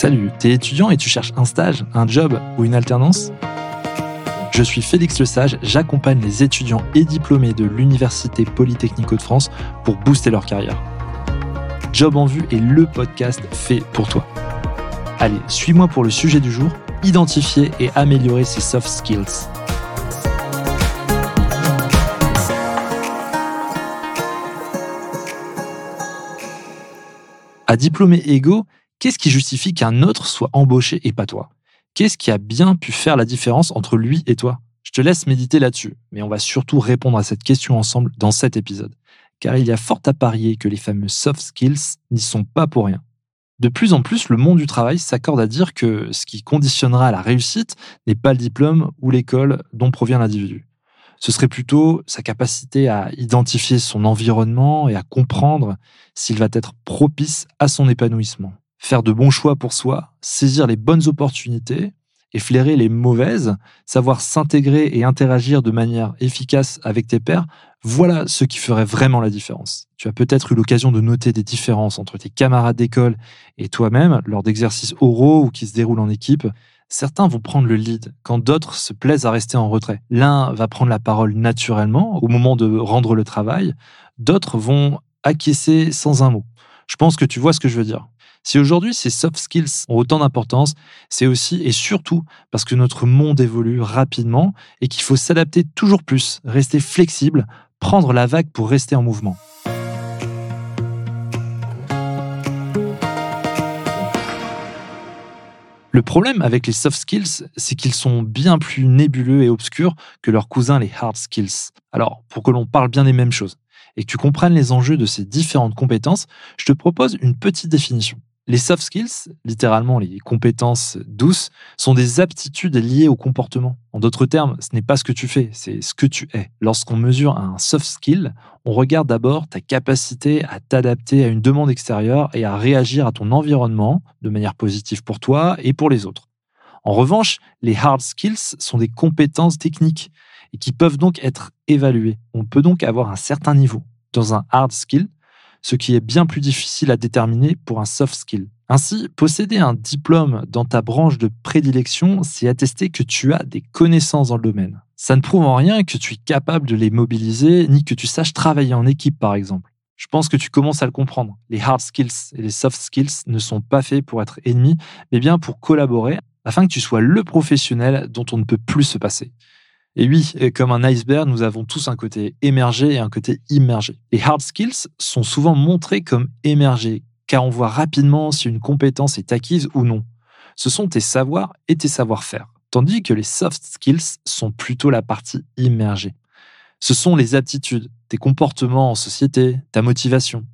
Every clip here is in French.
Salut, t'es étudiant et tu cherches un stage, un job ou une alternance? Je suis Félix Lesage, j'accompagne les étudiants et diplômés de l'Université Polytechnique de France pour booster leur carrière. Job en vue est le podcast fait pour toi. Allez, suis-moi pour le sujet du jour, identifier et améliorer ses soft skills. À diplômé égaux, Qu'est-ce qui justifie qu'un autre soit embauché et pas toi? Qu'est-ce qui a bien pu faire la différence entre lui et toi? Je te laisse méditer là-dessus, mais on va surtout répondre à cette question ensemble dans cet épisode, car il y a fort à parier que les fameux soft skills n'y sont pas pour rien. De plus en plus, le monde du travail s'accorde à dire que ce qui conditionnera la réussite n'est pas le diplôme ou l'école dont provient l'individu. Ce serait plutôt sa capacité à identifier son environnement et à comprendre s'il va être propice à son épanouissement faire de bons choix pour soi, saisir les bonnes opportunités et flairer les mauvaises, savoir s'intégrer et interagir de manière efficace avec tes pairs, voilà ce qui ferait vraiment la différence. Tu as peut-être eu l'occasion de noter des différences entre tes camarades d'école et toi-même lors d'exercices oraux ou qui se déroulent en équipe. Certains vont prendre le lead quand d'autres se plaisent à rester en retrait. L'un va prendre la parole naturellement au moment de rendre le travail, d'autres vont acquiescer sans un mot. Je pense que tu vois ce que je veux dire. Si aujourd'hui ces soft skills ont autant d'importance, c'est aussi et surtout parce que notre monde évolue rapidement et qu'il faut s'adapter toujours plus, rester flexible, prendre la vague pour rester en mouvement. Le problème avec les soft skills, c'est qu'ils sont bien plus nébuleux et obscurs que leurs cousins les hard skills. Alors, pour que l'on parle bien des mêmes choses et que tu comprennes les enjeux de ces différentes compétences, je te propose une petite définition. Les soft skills, littéralement les compétences douces, sont des aptitudes liées au comportement. En d'autres termes, ce n'est pas ce que tu fais, c'est ce que tu es. Lorsqu'on mesure un soft skill, on regarde d'abord ta capacité à t'adapter à une demande extérieure et à réagir à ton environnement de manière positive pour toi et pour les autres. En revanche, les hard skills sont des compétences techniques et qui peuvent donc être évaluées. On peut donc avoir un certain niveau. Dans un hard skill, ce qui est bien plus difficile à déterminer pour un soft skill. Ainsi, posséder un diplôme dans ta branche de prédilection, c'est attester que tu as des connaissances dans le domaine. Ça ne prouve en rien que tu es capable de les mobiliser, ni que tu saches travailler en équipe, par exemple. Je pense que tu commences à le comprendre. Les hard skills et les soft skills ne sont pas faits pour être ennemis, mais bien pour collaborer afin que tu sois le professionnel dont on ne peut plus se passer. Et oui, comme un iceberg, nous avons tous un côté émergé et un côté immergé. Les hard skills sont souvent montrés comme émergés, car on voit rapidement si une compétence est acquise ou non. Ce sont tes savoirs et tes savoir-faire. Tandis que les soft skills sont plutôt la partie immergée. Ce sont les aptitudes, tes comportements en société, ta motivation.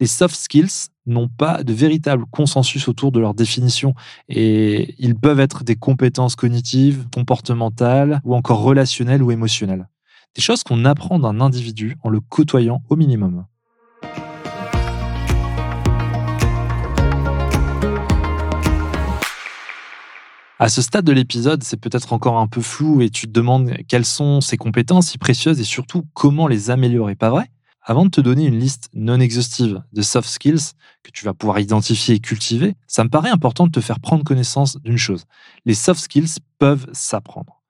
Les soft skills n'ont pas de véritable consensus autour de leur définition et ils peuvent être des compétences cognitives, comportementales ou encore relationnelles ou émotionnelles. Des choses qu'on apprend d'un individu en le côtoyant au minimum. À ce stade de l'épisode, c'est peut-être encore un peu flou et tu te demandes quelles sont ces compétences si précieuses et surtout comment les améliorer, pas vrai? Avant de te donner une liste non exhaustive de soft skills que tu vas pouvoir identifier et cultiver, ça me paraît important de te faire prendre connaissance d'une chose. Les soft skills peuvent s'apprendre.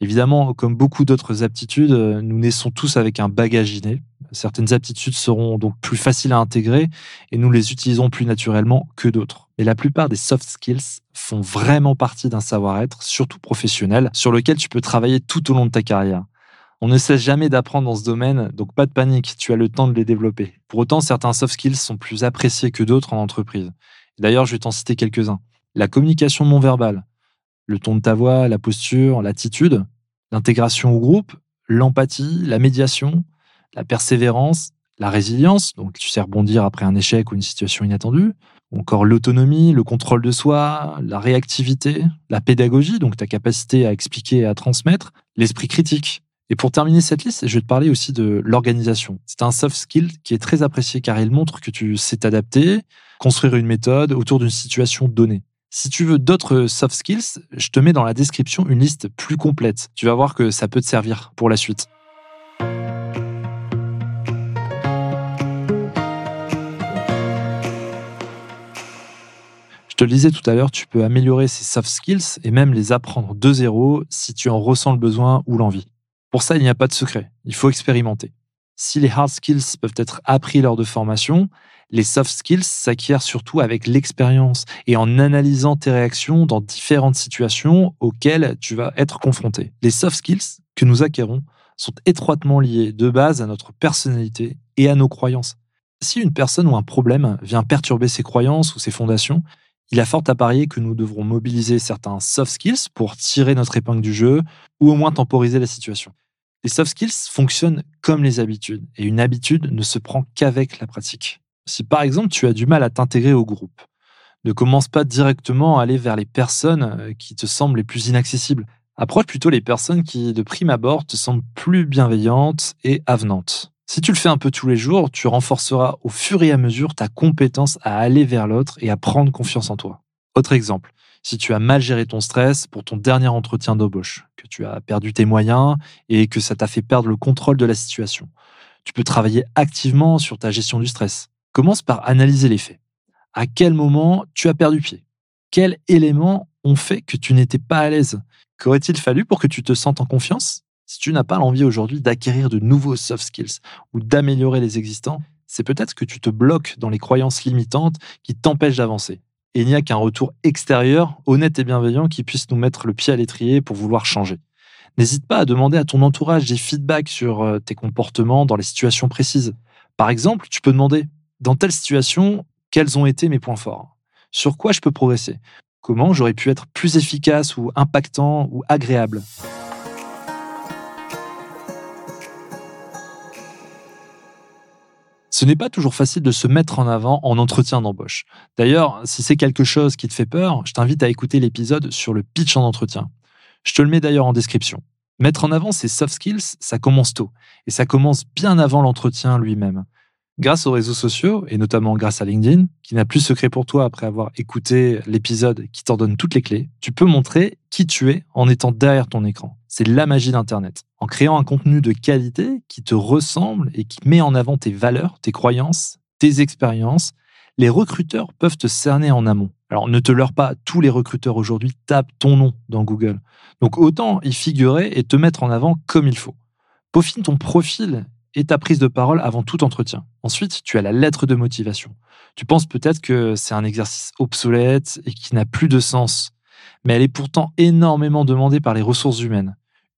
Évidemment, comme beaucoup d'autres aptitudes, nous naissons tous avec un bagage inné. Certaines aptitudes seront donc plus faciles à intégrer et nous les utilisons plus naturellement que d'autres. Et la plupart des soft skills font vraiment partie d'un savoir-être, surtout professionnel, sur lequel tu peux travailler tout au long de ta carrière. On ne cesse jamais d'apprendre dans ce domaine, donc pas de panique, tu as le temps de les développer. Pour autant, certains soft skills sont plus appréciés que d'autres en entreprise. D'ailleurs, je vais t'en citer quelques-uns. La communication non verbale, le ton de ta voix, la posture, l'attitude, l'intégration au groupe, l'empathie, la médiation, la persévérance, la résilience, donc tu sais rebondir après un échec ou une situation inattendue, encore l'autonomie, le contrôle de soi, la réactivité, la pédagogie, donc ta capacité à expliquer et à transmettre, l'esprit critique, et pour terminer cette liste, je vais te parler aussi de l'organisation. C'est un soft skill qui est très apprécié car il montre que tu sais t'adapter, construire une méthode autour d'une situation donnée. Si tu veux d'autres soft skills, je te mets dans la description une liste plus complète. Tu vas voir que ça peut te servir pour la suite. Je te le disais tout à l'heure, tu peux améliorer ces soft skills et même les apprendre de zéro si tu en ressens le besoin ou l'envie. Pour ça, il n'y a pas de secret, il faut expérimenter. Si les hard skills peuvent être appris lors de formation, les soft skills s'acquièrent surtout avec l'expérience et en analysant tes réactions dans différentes situations auxquelles tu vas être confronté. Les soft skills que nous acquérons sont étroitement liés de base à notre personnalité et à nos croyances. Si une personne ou un problème vient perturber ses croyances ou ses fondations, il a fort à parier que nous devrons mobiliser certains soft skills pour tirer notre épingle du jeu ou au moins temporiser la situation. Les soft skills fonctionnent comme les habitudes et une habitude ne se prend qu'avec la pratique. Si par exemple tu as du mal à t'intégrer au groupe, ne commence pas directement à aller vers les personnes euh, qui te semblent les plus inaccessibles. Approche plutôt les personnes qui, de prime abord, te semblent plus bienveillantes et avenantes. Si tu le fais un peu tous les jours, tu renforceras au fur et à mesure ta compétence à aller vers l'autre et à prendre confiance en toi. Autre exemple, si tu as mal géré ton stress pour ton dernier entretien d'embauche, tu as perdu tes moyens et que ça t'a fait perdre le contrôle de la situation, tu peux travailler activement sur ta gestion du stress. Commence par analyser les faits. À quel moment tu as perdu pied? Quels éléments ont fait que tu n'étais pas à l'aise? Qu'aurait-il fallu pour que tu te sentes en confiance? Si tu n'as pas l'envie aujourd'hui d'acquérir de nouveaux soft skills ou d'améliorer les existants, c'est peut-être que tu te bloques dans les croyances limitantes qui t'empêchent d'avancer. Et il n'y a qu'un retour extérieur, honnête et bienveillant, qui puisse nous mettre le pied à l'étrier pour vouloir changer. N'hésite pas à demander à ton entourage des feedbacks sur euh, tes comportements dans les situations précises. Par exemple, tu peux demander dans telle situation, quels ont été mes points forts? Sur quoi je peux progresser? Comment j'aurais pu être plus efficace ou impactant ou agréable? Ce n'est pas toujours facile de se mettre en avant en entretien d'embauche. D'ailleurs, si c'est quelque chose qui te fait peur, je t'invite à écouter l'épisode sur le pitch en entretien. Je te le mets d'ailleurs en description. Mettre en avant ces soft skills, ça commence tôt, et ça commence bien avant l'entretien lui-même. Grâce aux réseaux sociaux, et notamment grâce à LinkedIn, qui n'a plus secret pour toi après avoir écouté l'épisode qui t'en donne toutes les clés, tu peux montrer qui tu es en étant derrière ton écran. C'est la magie d'Internet. En créant un contenu de qualité qui te ressemble et qui met en avant tes valeurs, tes croyances, tes expériences, les recruteurs peuvent te cerner en amont. Alors ne te leurre pas, tous les recruteurs aujourd'hui tapent ton nom dans Google. Donc autant y figurer et te mettre en avant comme il faut. Peaufine ton profil et ta prise de parole avant tout entretien. Ensuite, tu as la lettre de motivation. Tu penses peut-être que c'est un exercice obsolète et qui n'a plus de sens, mais elle est pourtant énormément demandée par les ressources humaines.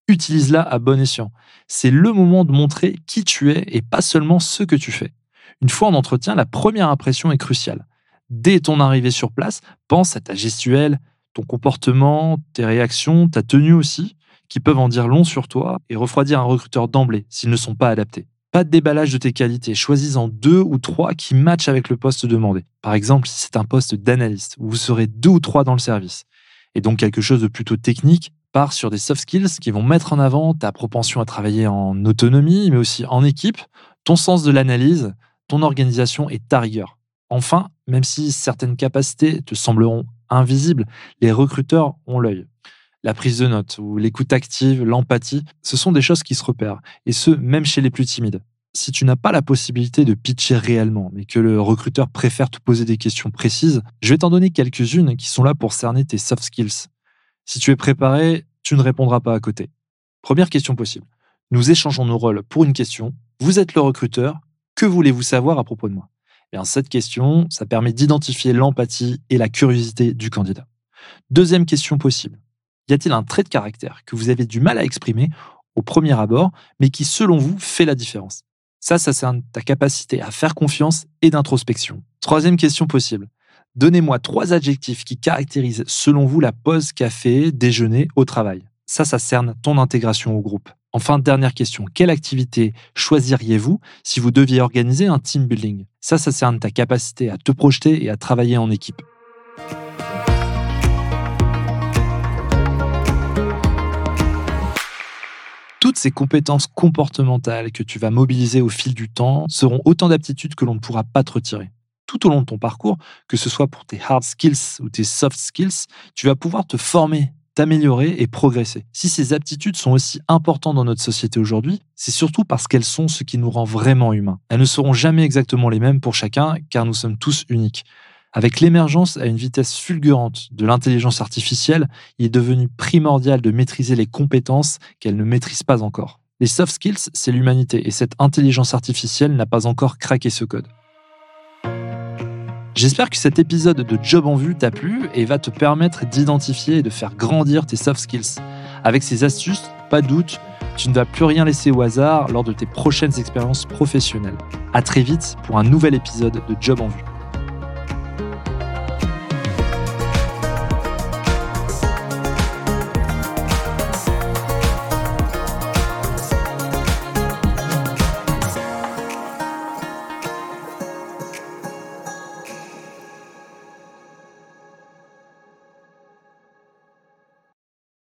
Utilise-la à bon escient. C'est le moment de montrer qui tu es et pas seulement ce que tu fais. Une fois en entretien, la première impression est cruciale. Dès ton arrivée sur place, pense à ta gestuelle, ton comportement, tes réactions, ta tenue aussi qui peuvent en dire long sur toi et refroidir un recruteur d'emblée s'ils ne sont pas adaptés. Pas de déballage de tes qualités, choisis-en deux ou trois qui matchent avec le poste demandé. Par exemple, si c'est un poste d'analyste où vous serez deux ou trois dans le service, et donc quelque chose de plutôt technique, pars sur des soft skills qui vont mettre en avant ta propension à travailler en autonomie, mais aussi en équipe, ton sens de l'analyse, ton organisation et ta rigueur. Enfin, même si certaines capacités te sembleront invisibles, les recruteurs ont l'œil la prise de notes ou l'écoute active, l'empathie, ce sont des choses qui se repèrent, et ce, même chez les plus timides. Si tu n'as pas la possibilité de pitcher réellement, mais que le recruteur préfère te poser des questions précises, je vais t'en donner quelques-unes qui sont là pour cerner tes soft skills. Si tu es préparé, tu ne répondras pas à côté. Première question possible. Nous échangeons nos rôles pour une question. Vous êtes le recruteur. Que voulez-vous savoir à propos de moi? Et eh Cette question, ça permet d'identifier l'empathie et la curiosité du candidat. Deuxième question possible. Y a-t-il un trait de caractère que vous avez du mal à exprimer au premier abord, mais qui, selon vous, fait la différence? Ça, ça c'est ta capacité à faire confiance et d'introspection. Troisième question possible. Donnez-moi trois adjectifs qui caractérisent, selon vous, la pause café, déjeuner au travail. Ça, ça cerne ton intégration au groupe. Enfin, dernière question. Quelle activité choisiriez-vous si vous deviez organiser un team building? Ça, ça cerne ta capacité à te projeter et à travailler en équipe. Toutes ces compétences comportementales que tu vas mobiliser au fil du temps seront autant d'aptitudes que l'on ne pourra pas te retirer. Tout au long de ton parcours, que ce soit pour tes hard skills ou tes soft skills, tu vas pouvoir te former, t'améliorer et progresser. Si ces aptitudes sont aussi importantes dans notre société aujourd'hui, c'est surtout parce qu'elles sont ce qui nous rend vraiment humains. Elles ne seront jamais exactement les mêmes pour chacun car nous sommes tous uniques. Avec l'émergence à une vitesse fulgurante de l'intelligence artificielle, il est devenu primordial de maîtriser les compétences qu'elle ne maîtrise pas encore. Les soft skills, c'est l'humanité et cette intelligence artificielle n'a pas encore craqué ce code. J'espère que cet épisode de Job en vue t'a plu et va te permettre d'identifier et de faire grandir tes soft skills. Avec ces astuces, pas doute, tu ne vas plus rien laisser au hasard lors de tes prochaines expériences professionnelles. À très vite pour un nouvel épisode de Job en vue.